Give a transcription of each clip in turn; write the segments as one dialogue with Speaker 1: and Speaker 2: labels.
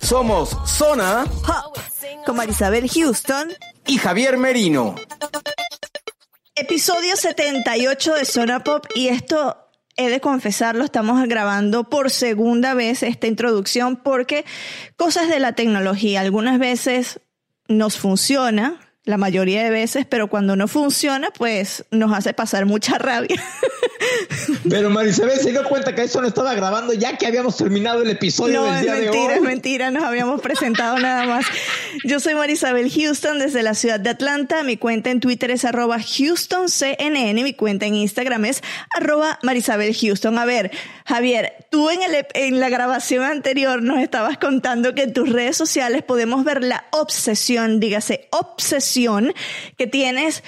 Speaker 1: Somos Zona
Speaker 2: Hop, con Marisabel Houston,
Speaker 1: y Javier Merino.
Speaker 2: episodio 78 de Zona Pop y esto he de confesarlo, estamos grabando por segunda vez esta introducción porque cosas de la tecnología algunas veces nos funciona, la mayoría de veces, pero cuando no funciona, pues nos hace pasar mucha rabia.
Speaker 3: Pero Marisabel se dio cuenta que eso no estaba grabando ya que habíamos terminado el episodio
Speaker 2: No,
Speaker 3: del
Speaker 2: es
Speaker 3: día
Speaker 2: mentira,
Speaker 3: de
Speaker 2: es
Speaker 3: hoy.
Speaker 2: mentira, nos habíamos presentado nada más. Yo soy Marisabel Houston desde la ciudad de Atlanta. Mi cuenta en Twitter es arroba HoustonCNN. Mi cuenta en Instagram es arroba Marisabel Houston. A ver, Javier, tú en, el, en la grabación anterior nos estabas contando que en tus redes sociales podemos ver la obsesión, dígase obsesión, que tienes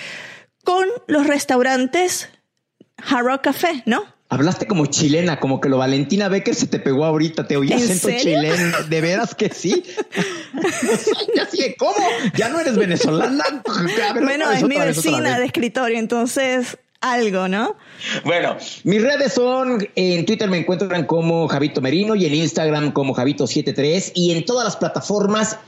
Speaker 2: con los restaurantes Hard Café, ¿no?
Speaker 3: Hablaste como chilena, como que lo Valentina Becker se te pegó ahorita, te oí
Speaker 2: ¿En
Speaker 3: acento
Speaker 2: serio?
Speaker 3: chileno. ¿De veras que sí? ya sí, ¿cómo? ¿Ya no eres venezolana? Ver,
Speaker 2: Bueno, es mi vecina de escritorio, entonces algo, ¿no?
Speaker 3: Bueno, mis redes son, en Twitter me encuentran como Javito Merino y en Instagram como Javito73 y en todas las plataformas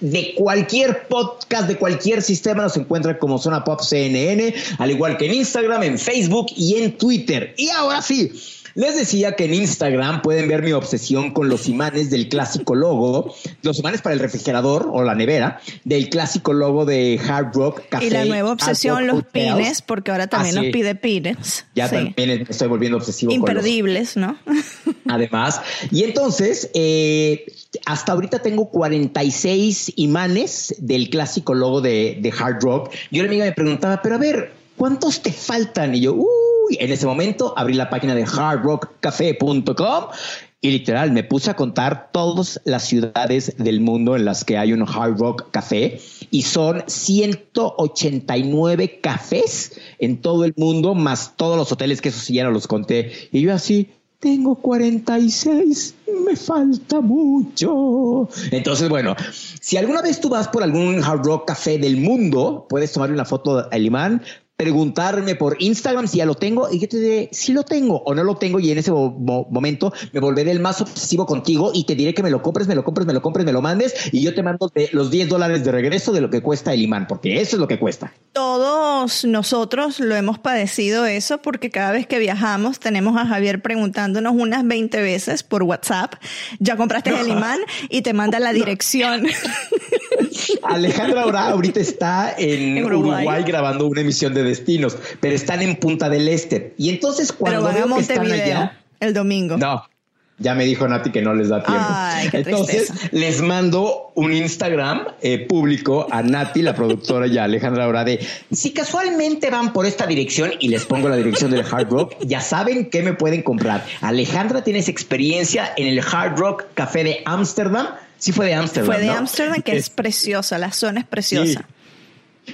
Speaker 3: de cualquier podcast, de cualquier sistema nos encuentran como Zona Pop CNN, al igual que en Instagram, en Facebook y en Twitter. Y ahora sí, les decía que en Instagram pueden ver mi obsesión con los imanes del clásico logo, los imanes para el refrigerador o la nevera, del clásico logo de Hard Rock Café.
Speaker 2: y la nueva obsesión, los
Speaker 3: Hotels.
Speaker 2: pines, porque ahora también
Speaker 3: Así
Speaker 2: nos pide pines.
Speaker 3: Ya
Speaker 2: Sí.
Speaker 3: también me estoy volviendo obsesivo con los
Speaker 2: Imperdibles, ¿no?
Speaker 3: Además, y entonces, eh, hasta ahorita tengo 46 imanes del clásico logo de, Hard Rock. Yo la amiga me preguntaba, pero a ver, ¿cuántos te faltan? Y yo, uy, en ese momento abrí la página de hardrockcafe.com y literal me puse a contar todas las ciudades del mundo en las que hay un Hard Rock Café y son 189 cafés en todo el mundo, más todos los hoteles que eso sí ya no los conté. Y yo así, tengo 46, me falta mucho. Entonces, bueno, si alguna vez tú vas por algún Hard Rock Café del mundo, puedes tomarle una foto al imán, preguntarme por Instagram si ya lo tengo y yo te diré si lo tengo o no lo tengo y en ese mo- mo- momento me volveré el más obsesivo contigo y te diré que me lo compres, me lo compres, me lo compres, me lo mandes y yo te mando los 10 dólares de regreso de lo que cuesta el imán, porque eso es lo que cuesta.
Speaker 2: Todos nosotros lo hemos padecido eso porque cada vez que viajamos tenemos a Javier preguntándonos unas 20 veces por WhatsApp, ya compraste el imán y te manda la dirección.
Speaker 3: Alejandra ahora ahorita está en,
Speaker 2: En
Speaker 3: Uruguay.
Speaker 2: Uruguay.
Speaker 3: grabando una emisión de Destinos, pero están en Punta del Este. Y entonces cuando
Speaker 2: Pero van a
Speaker 3: están allá,
Speaker 2: el domingo.
Speaker 3: no. Ya me dijo Nati que no les da tiempo.
Speaker 2: Ay, qué
Speaker 3: Entonces
Speaker 2: tristeza.
Speaker 3: les mando un Instagram eh, público a Nati, la productora, y a Alejandra ahora de si casualmente van por esta dirección y les pongo la dirección del Hard Rock, ya saben que me pueden comprar. Alejandra tienes experiencia en el Hard Rock Café de Ámsterdam. Sí fue de Ámsterdam.
Speaker 2: Fue de
Speaker 3: ¿no?
Speaker 2: Ámsterdam, que es preciosa, la zona es preciosa.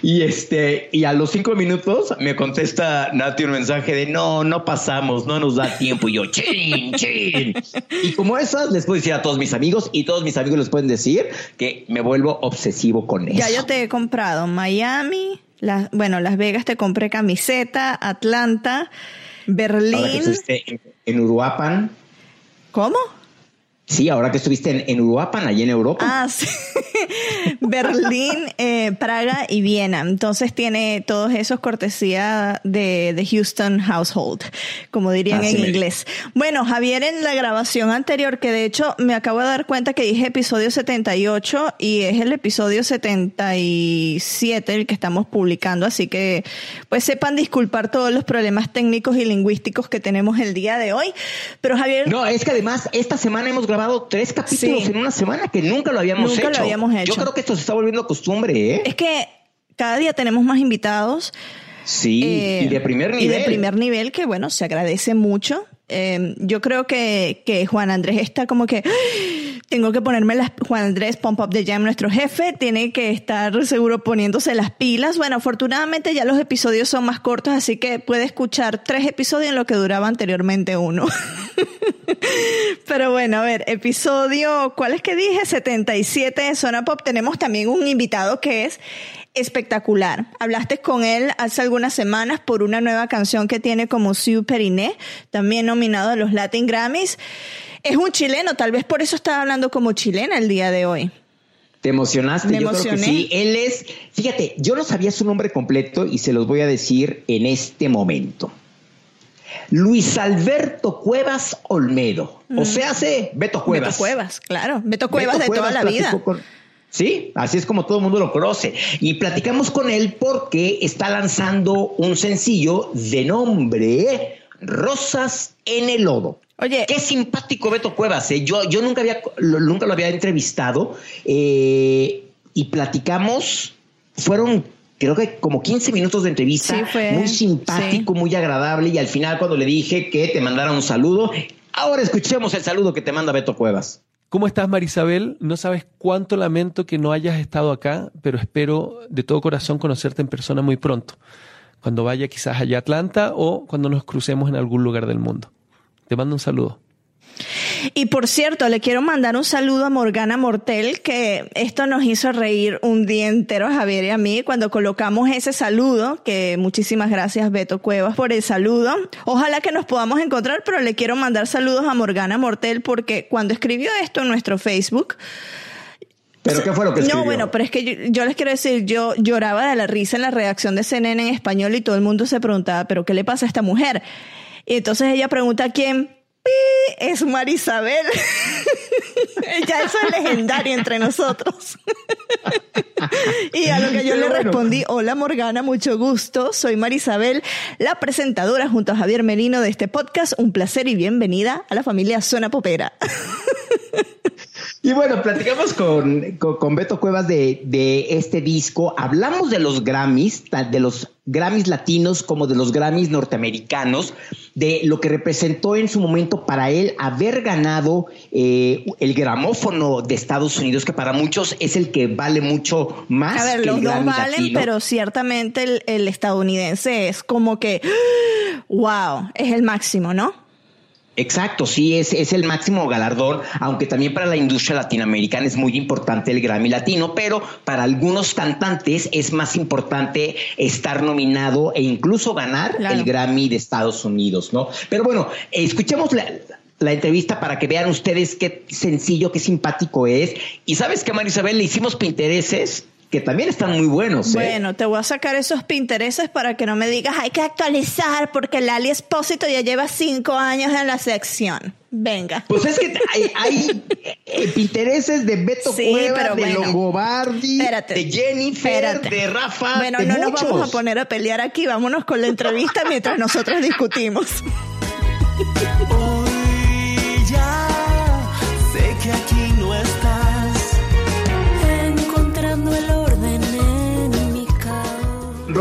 Speaker 3: Y este, y a los cinco minutos me contesta Nati un mensaje de no, no pasamos, no nos da tiempo. Y yo, chin, chin. Y como esas, les puedo decir a todos mis amigos y todos mis amigos les pueden decir que me vuelvo obsesivo con eso.
Speaker 2: Ya yo te he comprado Miami, bueno, Las Vegas te compré camiseta, Atlanta,
Speaker 3: Ahora que
Speaker 2: Berlín.
Speaker 3: estuviste en, en Uruapan,
Speaker 2: ¿Cómo?
Speaker 3: Sí, ahora que estuviste en, en Uruapan, allí en Europa.
Speaker 2: Ah, sí. Berlín, eh, Praga y Viena. Entonces tiene todos esos cortesía de, de Houston Household, como dirían en inglés. Bueno, Javier, en la grabación anterior, que de hecho me acabo de dar cuenta que dije episodio 78 y es el episodio 77 el que estamos publicando, así que pues sepan disculpar todos los problemas técnicos y lingüísticos que tenemos el día de hoy. Pero Javier...
Speaker 3: No, es que además esta semana hemos grabado grabado tres capítulos en una semana que nunca lo habíamos
Speaker 2: nunca
Speaker 3: hecho.
Speaker 2: Lo habíamos hecho.
Speaker 3: Yo creo que esto se está volviendo costumbre, ¿eh?
Speaker 2: Es que cada día tenemos más invitados.
Speaker 3: Sí, eh, y de primer nivel.
Speaker 2: Y de primer nivel, que bueno, se agradece mucho. Eh, yo creo que, que Juan Andrés está como que tengo que ponerme las Juan Andrés Pump Up de Jam, nuestro jefe, tiene que estar seguro poniéndose las pilas. Bueno, afortunadamente ya los episodios son más cortos, así que puede escuchar tres episodios en lo que duraba anteriormente uno. Pero bueno, a ver, episodio, ¿cuál es que dije? 77 de Zona Pop. Tenemos también un invitado que es espectacular. Hablaste con él hace algunas semanas por una nueva canción que tiene como Sue Periné, también nominado a los Latin Grammys. Es un chileno, tal vez por eso estaba hablando como chilena el día de hoy.
Speaker 3: ¿Te emocionaste? yo creo que sí. Él es, fíjate, yo no sabía su nombre completo y se los voy a decir en este momento. Luis Alberto Cuevas Olmedo. O mm. sea, hace Beto Cuevas.
Speaker 2: Beto Cuevas, claro. Beto Cuevas de toda la vida.
Speaker 3: Sí, así es como todo el mundo lo conoce. Y platicamos con él porque está lanzando un sencillo de nombre Rosas en el Lodo. Oye. Qué simpático Beto Cuevas. ¿eh? Yo, yo nunca, había, nunca lo había entrevistado eh, y platicamos. Fueron creo que como 15 minutos de entrevista, muy simpático, muy agradable y al final cuando le dije que te mandara un saludo, ahora escuchemos el saludo que te manda Beto Cuevas.
Speaker 4: ¿Cómo estás, Marisabel? No sabes cuánto lamento que no hayas estado acá, pero espero de todo corazón conocerte en persona muy pronto, cuando vaya quizás allá a Atlanta o cuando nos crucemos en algún lugar del mundo. Te mando un saludo.
Speaker 2: Y por cierto, le quiero mandar un saludo a Morgana Mortel, que esto nos hizo reír un día entero a Javier y a mí cuando colocamos ese saludo, que muchísimas gracias Beto Cuevas por el saludo. Ojalá que nos podamos encontrar, pero le quiero mandar saludos a Morgana Mortel porque cuando escribió esto en nuestro Facebook,
Speaker 3: ¿Pero qué fue lo que escribió?
Speaker 2: No, bueno, pero es que yo, les quiero decir, yo lloraba de la risa en la redacción de CNN en español y todo el mundo se preguntaba, ¿pero qué le pasa a esta mujer? Y entonces ella pregunta a quién, es Marisabel. Ella es legendaria entre nosotros. y a lo que yo le respondí, hola Morgana, mucho gusto. Soy Marisabel, la presentadora junto a Javier Merino de este podcast. Un placer y bienvenida a la familia Zona Popera.
Speaker 3: Y bueno, platicamos con, con, Beto Cuevas de, de, este disco. Hablamos de los Grammys, de los Grammys latinos como de los Grammys norteamericanos, de lo que representó en su momento para él haber ganado eh, el gramófono de Estados Unidos, que para muchos es el que vale mucho más.
Speaker 2: A ver,
Speaker 3: que
Speaker 2: los
Speaker 3: el
Speaker 2: dos valen, pero ciertamente el, el estadounidense es como que, wow, es el máximo, ¿no?
Speaker 3: Exacto, sí, es, es el máximo galardón, aunque también para la industria latinoamericana es muy importante el Grammy Latino, pero para algunos cantantes es más importante estar nominado e incluso ganar el Grammy de Estados Unidos, ¿no? Pero bueno, escuchemos la, la entrevista para que vean ustedes qué sencillo, qué simpático es. Y sabes que, Marisabel, le hicimos pintereses que también están muy buenos.
Speaker 2: ¿eh? Bueno, te voy a sacar esos pintereses para que no me digas hay que actualizar porque Lali Espósito ya lleva cinco años en la sección. Venga.
Speaker 3: Pues es que hay, hay eh, pintereses de Beto Cueva, de Longobardi, de Jennifer, de Rafa.
Speaker 2: Bueno, no nos vamos a poner a pelear aquí, vámonos con la entrevista mientras nosotros discutimos.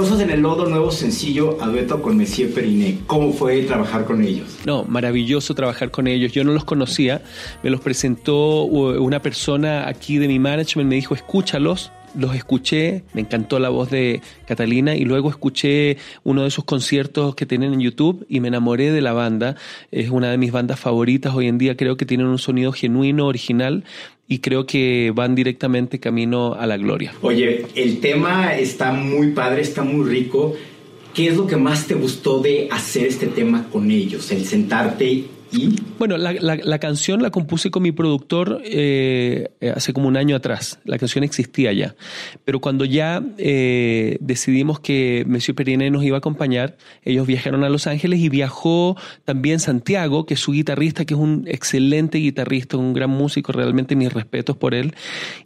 Speaker 1: Rosas en el Lodo, nuevo sencillo, a con Messier Periné. ¿Cómo fue trabajar con ellos?
Speaker 4: No, maravilloso trabajar con ellos. Yo no los conocía, me los presentó una persona aquí de mi management, me dijo, escúchalos, los escuché, me encantó la voz de Catalina y luego escuché uno de sus conciertos que tienen en YouTube y me enamoré de la banda. Es una de mis bandas favoritas hoy en día, creo que tienen un sonido genuino, original y creo que van directamente camino a la gloria.
Speaker 1: Oye, el tema está muy padre, está muy rico. ¿Qué es lo que más te gustó de hacer este tema con ellos? El sentarte
Speaker 4: Bueno, la, canción la compuse con mi productor eh, hace como un año atrás. La canción existía ya. Pero cuando ya eh, decidimos que Monsieur Periné nos iba a acompañar, ellos viajaron a Los Ángeles y viajó también Santiago, que es su guitarrista, que es un excelente guitarrista, un gran músico, realmente mis respetos por él.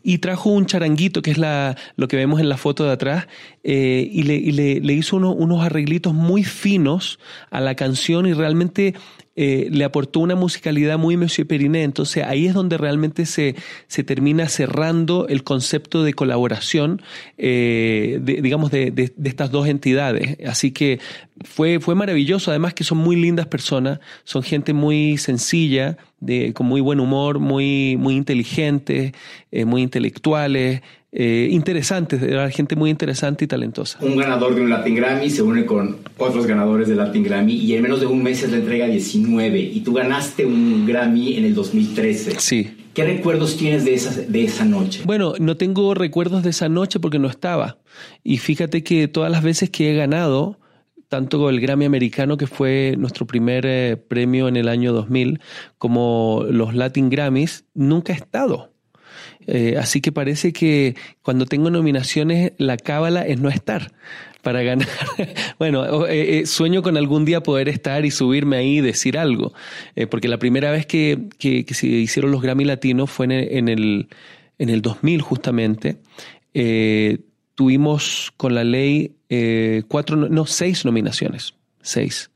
Speaker 4: Y trajo un charanguito, que es la, lo que vemos en la foto de atrás, eh, y, le, hizo unos arreglitos muy finos a la canción y realmente eh, le aportó una musicalidad muy Monsieur Periné. Entonces ahí es donde realmente se, se termina cerrando el concepto de colaboración, eh, digamos, de, de, estas dos entidades. Así que fue, fue maravilloso. Además que son muy lindas personas, son gente muy sencilla, de, con muy buen humor, muy, muy inteligentes, eh, muy intelectuales eh, interesantes, era gente muy interesante y talentosa.
Speaker 1: Un ganador de un Latin Grammy se une con otros ganadores de Latin Grammy y en menos de un mes es la entrega 19 y tú ganaste un Grammy en el 2013.
Speaker 4: Sí.
Speaker 1: ¿Qué recuerdos tienes de esa, de esa noche?
Speaker 4: Bueno, no tengo recuerdos de esa noche porque no estaba. Y fíjate que todas las veces que he ganado, tanto el Grammy americano, que fue nuestro primer eh, premio en el año 2000, como los Latin Grammys, nunca he estado. Eh, así que parece que cuando tengo nominaciones, la cábala es no estar para ganar. bueno, eh, eh, sueño con algún día poder estar y subirme ahí y decir algo. porque la primera vez que, se hicieron los Grammy Latinos fue en el, en el, 2000 justamente. tuvimos con la ley cuatro, no, seis nominaciones. Seis.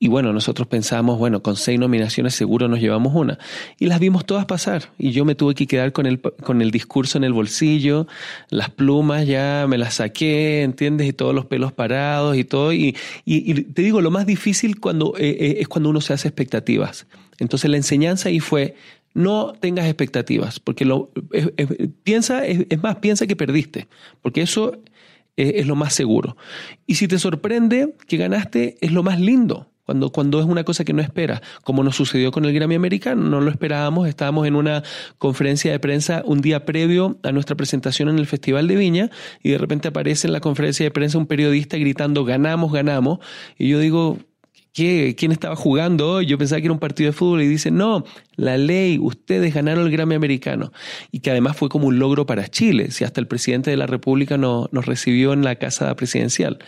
Speaker 4: Y bueno, nosotros pensamos, bueno, con seis nominaciones seguro nos llevamos una. Y las vimos todas pasar. Y yo me tuve que quedar con el, con el discurso en el bolsillo, las plumas ya me las saqué, ¿entiendes? Y todos los pelos parados y todo. Y, te digo, lo más difícil cuando, eh, eh, es cuando uno se hace expectativas. Entonces la enseñanza ahí fue, no tengas expectativas, porque lo, piensa, es, más, piensa que perdiste, porque eso es lo más seguro. Y si te sorprende que ganaste, es lo más lindo cuando, cuando es una cosa que no espera, como nos sucedió con el Grammy americano, no lo esperábamos, estábamos en una conferencia de prensa un día previo a nuestra presentación en el Festival de Viña y de repente aparece en la conferencia de prensa un periodista gritando ganamos, ganamos, y yo digo, ¿Qué? ¿Quién estaba jugando hoy? Yo pensaba que era un partido de fútbol y dice, no, la ley, ustedes ganaron el Grammy americano. Y que además fue como un logro para Chile, si hasta el presidente de la República nos recibió en la casa presidencial.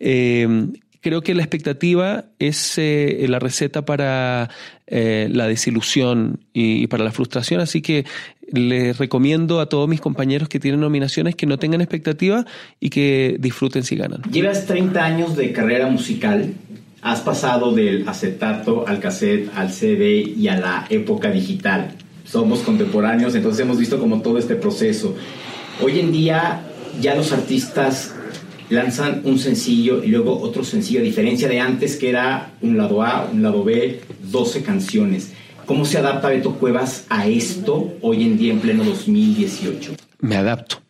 Speaker 4: Eh, creo que la expectativa es eh, la receta para eh, la desilusión y, para la frustración, así que les recomiendo a todos mis compañeros que tienen nominaciones que no tengan expectativa y que disfruten si ganan.
Speaker 1: Llevas 30 años de carrera musical, has pasado del acetato al cassette, al CD y a la época digital. Somos contemporáneos, entonces hemos visto como todo este proceso. Hoy en día ya los artistas lanzan un sencillo y luego otro sencillo, a diferencia de antes que era un lado A, un lado B, 12 canciones. ¿Cómo se adapta Beto Cuevas a esto hoy en día en pleno 2018?
Speaker 4: Me adapto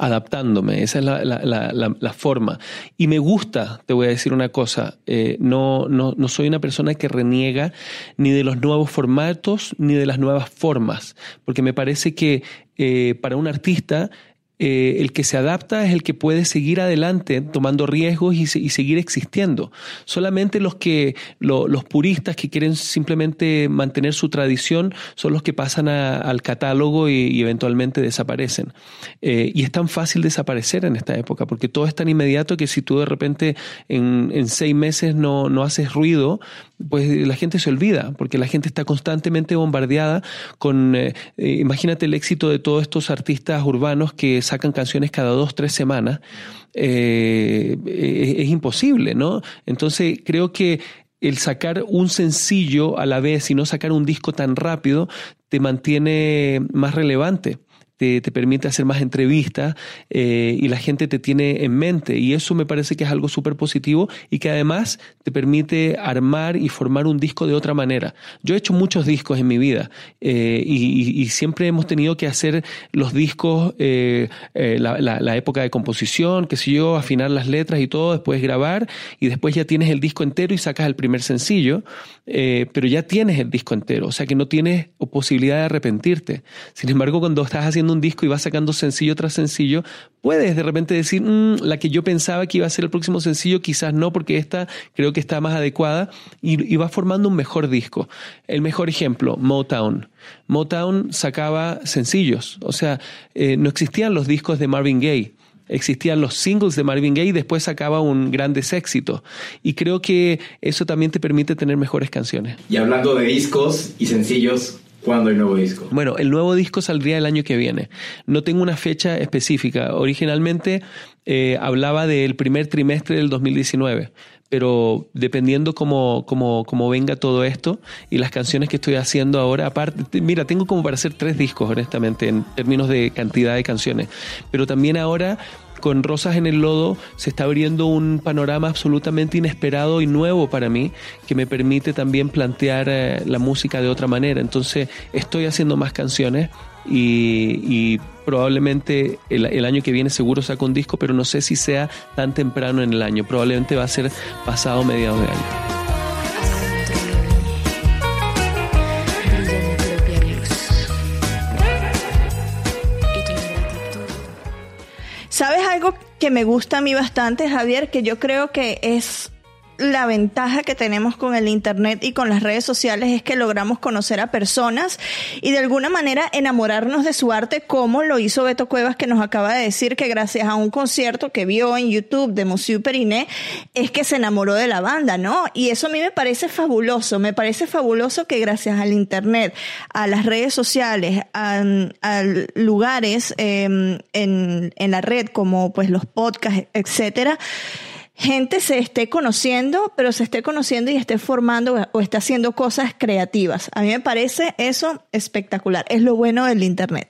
Speaker 4: adaptándome, esa es la, forma. Y me gusta, te voy a decir una cosa, eh, no, no, no, soy una persona que reniega ni de los nuevos formatos ni de las nuevas formas, porque me parece que eh, para un artista eh, el que se adapta es el que puede seguir adelante tomando riesgos y, seguir existiendo. Solamente los que los puristas que quieren simplemente mantener su tradición son los que pasan al catálogo y, eventualmente desaparecen. Eh, y es tan fácil desaparecer en esta época porque todo es tan inmediato que si tú de repente en, seis meses no, no haces ruido, pues la gente se olvida, porque la gente está constantemente bombardeada con, eh, imagínate el éxito de todos estos artistas urbanos que sacan canciones cada dos, tres semanas, eh, es, imposible, ¿no? Entonces creo que el sacar un sencillo a la vez y no sacar un disco tan rápido te mantiene más relevante te, permite hacer más entrevistas eh, y la gente te tiene en mente. Y eso me parece que es algo súper positivo y que además te permite armar y formar un disco de otra manera. Yo he hecho muchos discos en mi vida eh, y, siempre hemos tenido que hacer los discos, eh, la, época de composición, que sé yo, afinar las letras y todo, después grabar y después ya tienes el disco entero y sacas el primer sencillo, pero ya tienes el disco entero, o sea que no tienes posibilidad de arrepentirte. Sin embargo, cuando estás haciendo un disco y vas sacando sencillo tras sencillo, puedes de repente decir, mm, la que yo pensaba que iba a ser el próximo sencillo, quizás no, porque esta creo que está más adecuada, y, vas formando un mejor disco. El mejor ejemplo, Motown. Motown sacaba sencillos, o sea, eh, no existían los discos de Marvin Gaye existían los singles de Marvin Gaye y después sacaba un grandes éxito. Y creo que eso también te permite tener mejores canciones.
Speaker 1: Y hablando de discos y sencillos, ¿Cuándo hay nuevo disco?
Speaker 4: Bueno, el nuevo disco saldría el año que viene. No tengo una fecha específica. Originalmente eh, hablaba del primer trimestre del 2019, pero dependiendo cómo, cómo, cómo, venga todo esto y las canciones que estoy haciendo ahora, aparte, mira, tengo como para hacer tres discos, honestamente, en términos de cantidad de canciones, pero también ahora con Rosas en el Lodo se está abriendo un panorama absolutamente inesperado y nuevo para mí que me permite también plantear eh, la música de otra manera. Entonces estoy haciendo más canciones y, probablemente el, el, año que viene seguro saco un disco, pero no sé si sea tan temprano en el año. Probablemente va a ser pasado mediados de año.
Speaker 2: Me gusta a mí bastante, Javier? Que yo creo que es la ventaja que tenemos con el Internet y con las redes sociales es que logramos conocer a personas y de alguna manera enamorarnos de su arte, como lo hizo Beto Cuevas, que nos acaba de decir que gracias a un concierto que vio en YouTube de Monsieur Periné, es que se enamoró de la banda, ¿no? Y eso a mí me parece fabuloso, me parece fabuloso que gracias al Internet, a las redes sociales, a, lugares em, en, en la red como pues los podcasts, etcétera, gente se esté conociendo, pero se esté conociendo y esté formando o esté haciendo cosas creativas. A mí me parece eso espectacular. Es lo bueno del Internet.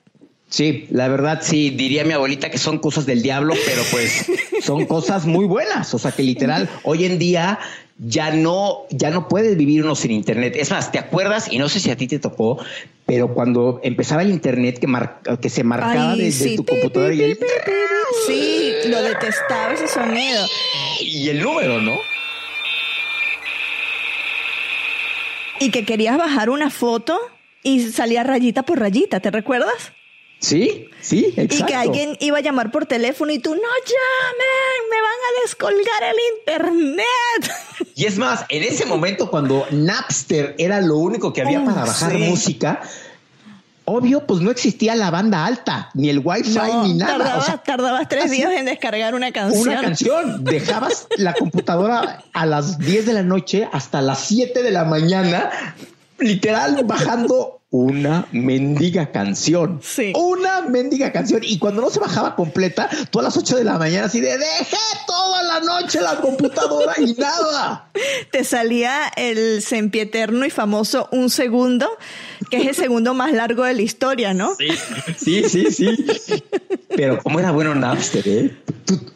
Speaker 3: Sí, la verdad sí, diría mi abuelita que son cosas del diablo, pero pues son cosas muy buenas. O sea que literal, hoy en día ya no, ya no puedes vivir uno sin internet. Es más, ¿te acuerdas? Y no sé si a ti te tocó, pero cuando empezaba el internet que, que se marcaba desde tu computadora y
Speaker 2: Sí, lo detestaba ese sonido.
Speaker 3: Y el número, ¿no?
Speaker 2: Y que querías bajar una foto y salía rayita por rayita, ¿te recuerdas?
Speaker 3: Sí, sí, exacto.
Speaker 2: Y que alguien iba a llamar por teléfono y tú, no llamen, me van a descolgar el internet.
Speaker 3: Y es más, en ese momento cuando Napster era lo único que había para bajar música, obvio, pues no existía la banda alta, ni el wifi, ni
Speaker 2: nada. Tardabas, tres días en descargar una canción.
Speaker 3: Una canción. Dejabas la computadora a las 10 de la noche hasta las 7 de la mañana, literal bajando una mendiga canción.
Speaker 2: Sí.
Speaker 3: Una mendiga canción. Y cuando no se bajaba completa, tú a las 8 de la mañana así de dejé toda la noche la computadora y nada.
Speaker 2: Te salía el sempieterno y famoso un segundo, que es el segundo más largo de la historia, ¿no?
Speaker 3: Sí, sí, sí, sí. Pero cómo era bueno Napster, ¿eh?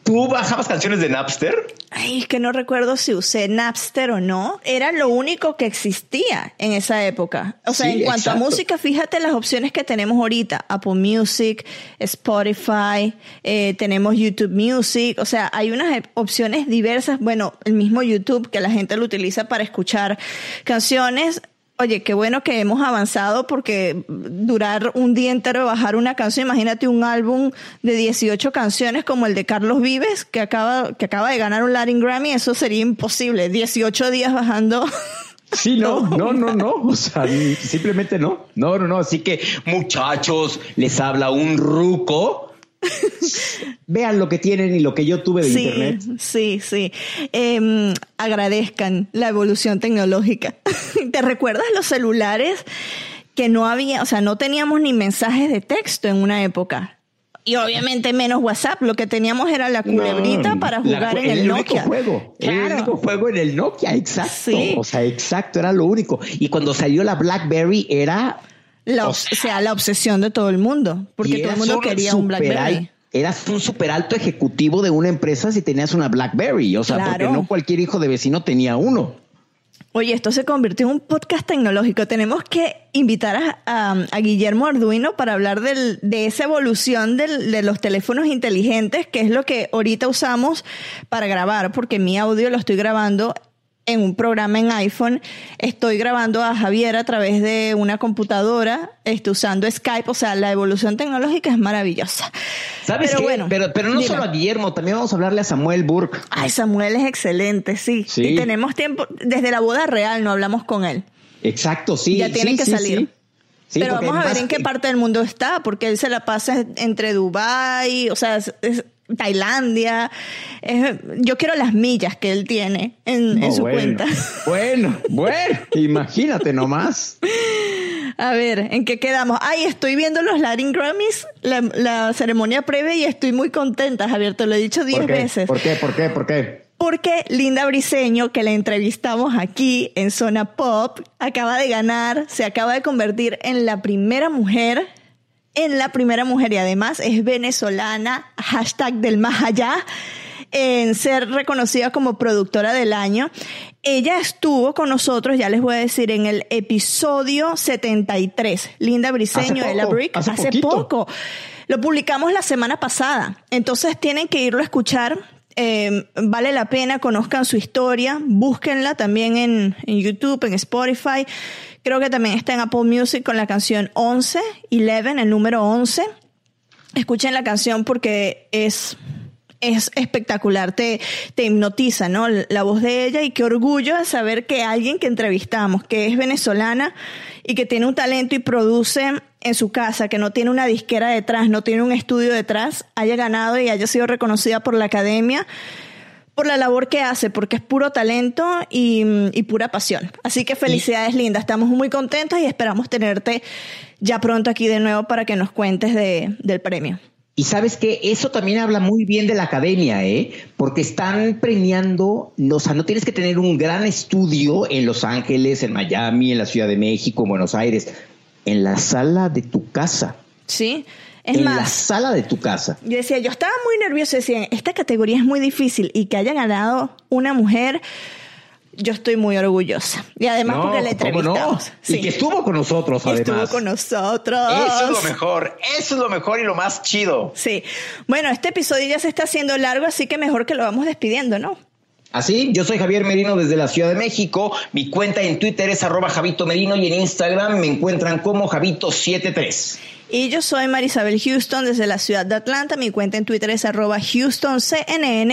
Speaker 3: ¿Tú, bajabas canciones de Napster?
Speaker 2: Ay, es que no recuerdo si usé Napster o no. Era lo único que existía en esa época. O sea, en cuanto a música, fíjate las opciones que tenemos ahorita. Apple Music, Spotify, eh, tenemos YouTube Music. O sea, hay unas opciones diversas. Bueno, el mismo YouTube que la gente lo utiliza para escuchar canciones. Oye, qué bueno que hemos avanzado porque durar un día entero bajar una canción, imagínate un álbum de 18 canciones como el de Carlos Vives, que acaba, que acaba de ganar un Latin Grammy, eso sería imposible. 18 días bajando
Speaker 3: Sí, no, no, no, no. O sea, simplemente no. No, no, no. Así que, muchachos, les habla un ruco. Vean lo que tienen y lo que yo tuve de internet.
Speaker 2: Sí, sí. Em, agradezcan la evolución tecnológica. ¿Te recuerdas los celulares que no había, o sea, no teníamos ni mensajes de texto en una época? Y obviamente menos WhatsApp. Lo que teníamos era la culebrita para jugar en el, Nokia.
Speaker 3: Único juego, El único juego en el Nokia, exacto. O sea, exacto, era lo único. Y cuando salió la BlackBerry era...
Speaker 2: o, sea, la obsesión de todo el mundo. Porque todo el mundo quería un BlackBerry.
Speaker 3: eras un super alto ejecutivo de una empresa si tenías una BlackBerry. O sea, porque no cualquier hijo de vecino tenía uno.
Speaker 2: Oye, esto se convirtió en un podcast tecnológico. Tenemos que invitar a, Guillermo Arduino para hablar de esa evolución de los teléfonos inteligentes, que es lo que ahorita usamos para grabar, porque mi audio lo estoy grabando en un programa en iPhone, estoy grabando a Javier a través de una computadora, estoy usando Skype, o sea, la evolución tecnológica es maravillosa.
Speaker 3: ¿Sabes
Speaker 2: pero
Speaker 3: qué?
Speaker 2: Bueno,
Speaker 3: pero, pero no solo a Guillermo, también vamos a hablarle a Samuel Burke.
Speaker 2: Ay, Samuel es excelente, sí.
Speaker 3: Sí.
Speaker 2: Y tenemos tiempo, desde la boda real no hablamos con él.
Speaker 3: Exacto, sí.
Speaker 2: Ya tiene
Speaker 3: sí,
Speaker 2: que
Speaker 3: sí,
Speaker 2: salir.
Speaker 3: sí.
Speaker 2: Pero vamos a ver en qué parte del mundo está, porque él se la pasa entre Dubai, o sea, es- es Tailandia. Yo quiero las millas que él tiene en, en su
Speaker 3: bueno.
Speaker 2: cuenta.
Speaker 3: Bueno, bueno, imagínate nomás.
Speaker 2: A ver, ¿en qué quedamos? Ay, estoy viendo los Latin Grammys, la, la ceremonia previa, y estoy muy contenta, Javier, te lo he dicho diez veces.
Speaker 3: ¿Por qué? ¿Por qué? ¿Por qué?
Speaker 2: Porque Linda Briseño, que la entrevistamos aquí en Zona Pop, acaba de ganar, se acaba de convertir en la primera mujer, en la primera mujer y además es venezolana, hashtag del más allá, en ser reconocida como productora del año. Ella estuvo con nosotros, ya les voy a decir, en el episodio 73. Linda Briseño, Ella
Speaker 3: poco,
Speaker 2: Brick,
Speaker 3: hace
Speaker 2: poco. Lo publicamos la semana pasada. Entonces tienen que irlo a escuchar. Eh, vale la pena, conozcan su historia, búsquenla también en, en YouTube, en Spotify. Creo que también está en Apple Music con la canción 11, 11, el número 11. Escuchen la canción porque es, es espectacular, te, te hipnotiza, ¿no? La voz de ella y qué orgullo de saber que alguien que entrevistamos, que es venezolana y que tiene un talento y produce en su casa, que no tiene una disquera detrás, no tiene un estudio detrás, haya ganado y haya sido reconocida por la academia por la labor que hace, porque es puro talento y, y pura pasión. Así que felicidades, Linda. Estamos muy contentos y esperamos tenerte ya pronto aquí de nuevo para que nos cuentes de, del premio.
Speaker 3: Y sabes que eso también habla muy bien de la academia, ¿eh? Porque están premiando, o sea, no tienes que tener un gran estudio en Los Ángeles, en Miami, en la Ciudad de México, en Buenos Aires, en la sala de tu casa.
Speaker 2: ¿Sí? Es
Speaker 3: en la sala de tu casa.
Speaker 2: yo decía, yo estaba muy nerviosa, decía, esta categoría es muy difícil y que haya ganado una mujer, yo estoy muy orgullosa. Y además porque la
Speaker 3: ¿cómo no?
Speaker 2: entrevistamos.
Speaker 3: Y que estuvo con nosotros, además.
Speaker 2: estuvo con nosotros.
Speaker 5: Eso es lo mejor, eso es lo mejor y lo más chido.
Speaker 2: Sí. Bueno, este episodio ya se está haciendo largo, así que mejor que lo vamos despidiendo, ¿no?
Speaker 3: Así, yo soy Javier Merino desde la Ciudad de México. Mi cuenta en Twitter es arroba Javito Merino y en Instagram me encuentran como Javito73.
Speaker 2: Y yo soy Marisabel Houston desde la ciudad de Atlanta. Mi cuenta en Twitter es arroba HoustonCNN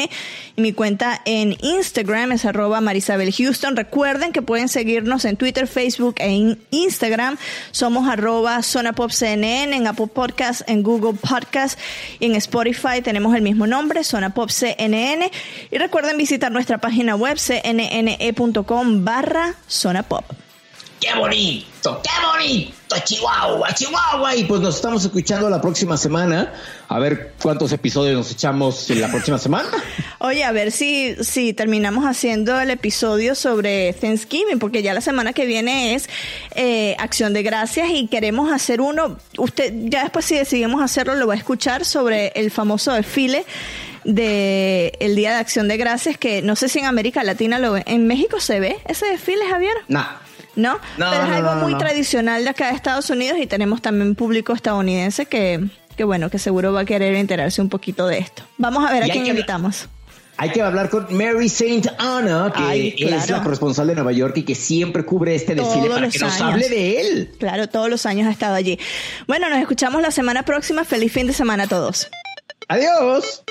Speaker 2: y mi cuenta en Instagram es arroba Marisabel Houston. Recuerden que pueden seguirnos en Twitter, Facebook e in- Instagram. Somos arroba Zona Pop CNN en Apple Podcast, en Google Podcast y en Spotify tenemos el mismo nombre, Zona Pop CNN. Y recuerden visitar nuestra página web cnne.com barra Zona Pop.
Speaker 3: ¡Qué bonito! ¡Qué bonito! Chihuahua, Chihuahua. Y pues nos estamos escuchando la próxima semana. A ver cuántos episodios nos echamos en la próxima semana.
Speaker 2: Oye, a ver si, si terminamos haciendo el episodio sobre Thanksgiving, porque ya la semana que viene es eh, Acción de Gracias y queremos hacer uno. Usted, ya después si decidimos hacerlo, lo va a escuchar sobre el famoso desfile de el Día de Acción de Gracias, que no sé si en América Latina lo ve. ¿En México se ve ese desfile, Javier?
Speaker 3: Nah.
Speaker 2: ¿No?
Speaker 3: No,
Speaker 2: Pero es
Speaker 3: no,
Speaker 2: algo
Speaker 3: no,
Speaker 2: muy
Speaker 3: no.
Speaker 2: tradicional de acá de Estados Unidos y tenemos también público estadounidense que, que bueno, que seguro va a querer enterarse un poquito de esto. Vamos a ver
Speaker 3: Y
Speaker 2: a quién
Speaker 3: que-
Speaker 2: invitamos.
Speaker 3: Hay que hablar con Mary Saint Anna, que
Speaker 2: Ay,
Speaker 3: es la corresponsal de Nueva York y que siempre cubre este desfile
Speaker 2: Todos
Speaker 3: para que nos
Speaker 2: años.
Speaker 3: hable de él.
Speaker 2: Claro, todos los años ha estado allí. Bueno, nos escuchamos la semana próxima. Feliz fin de semana a todos.
Speaker 3: Adiós.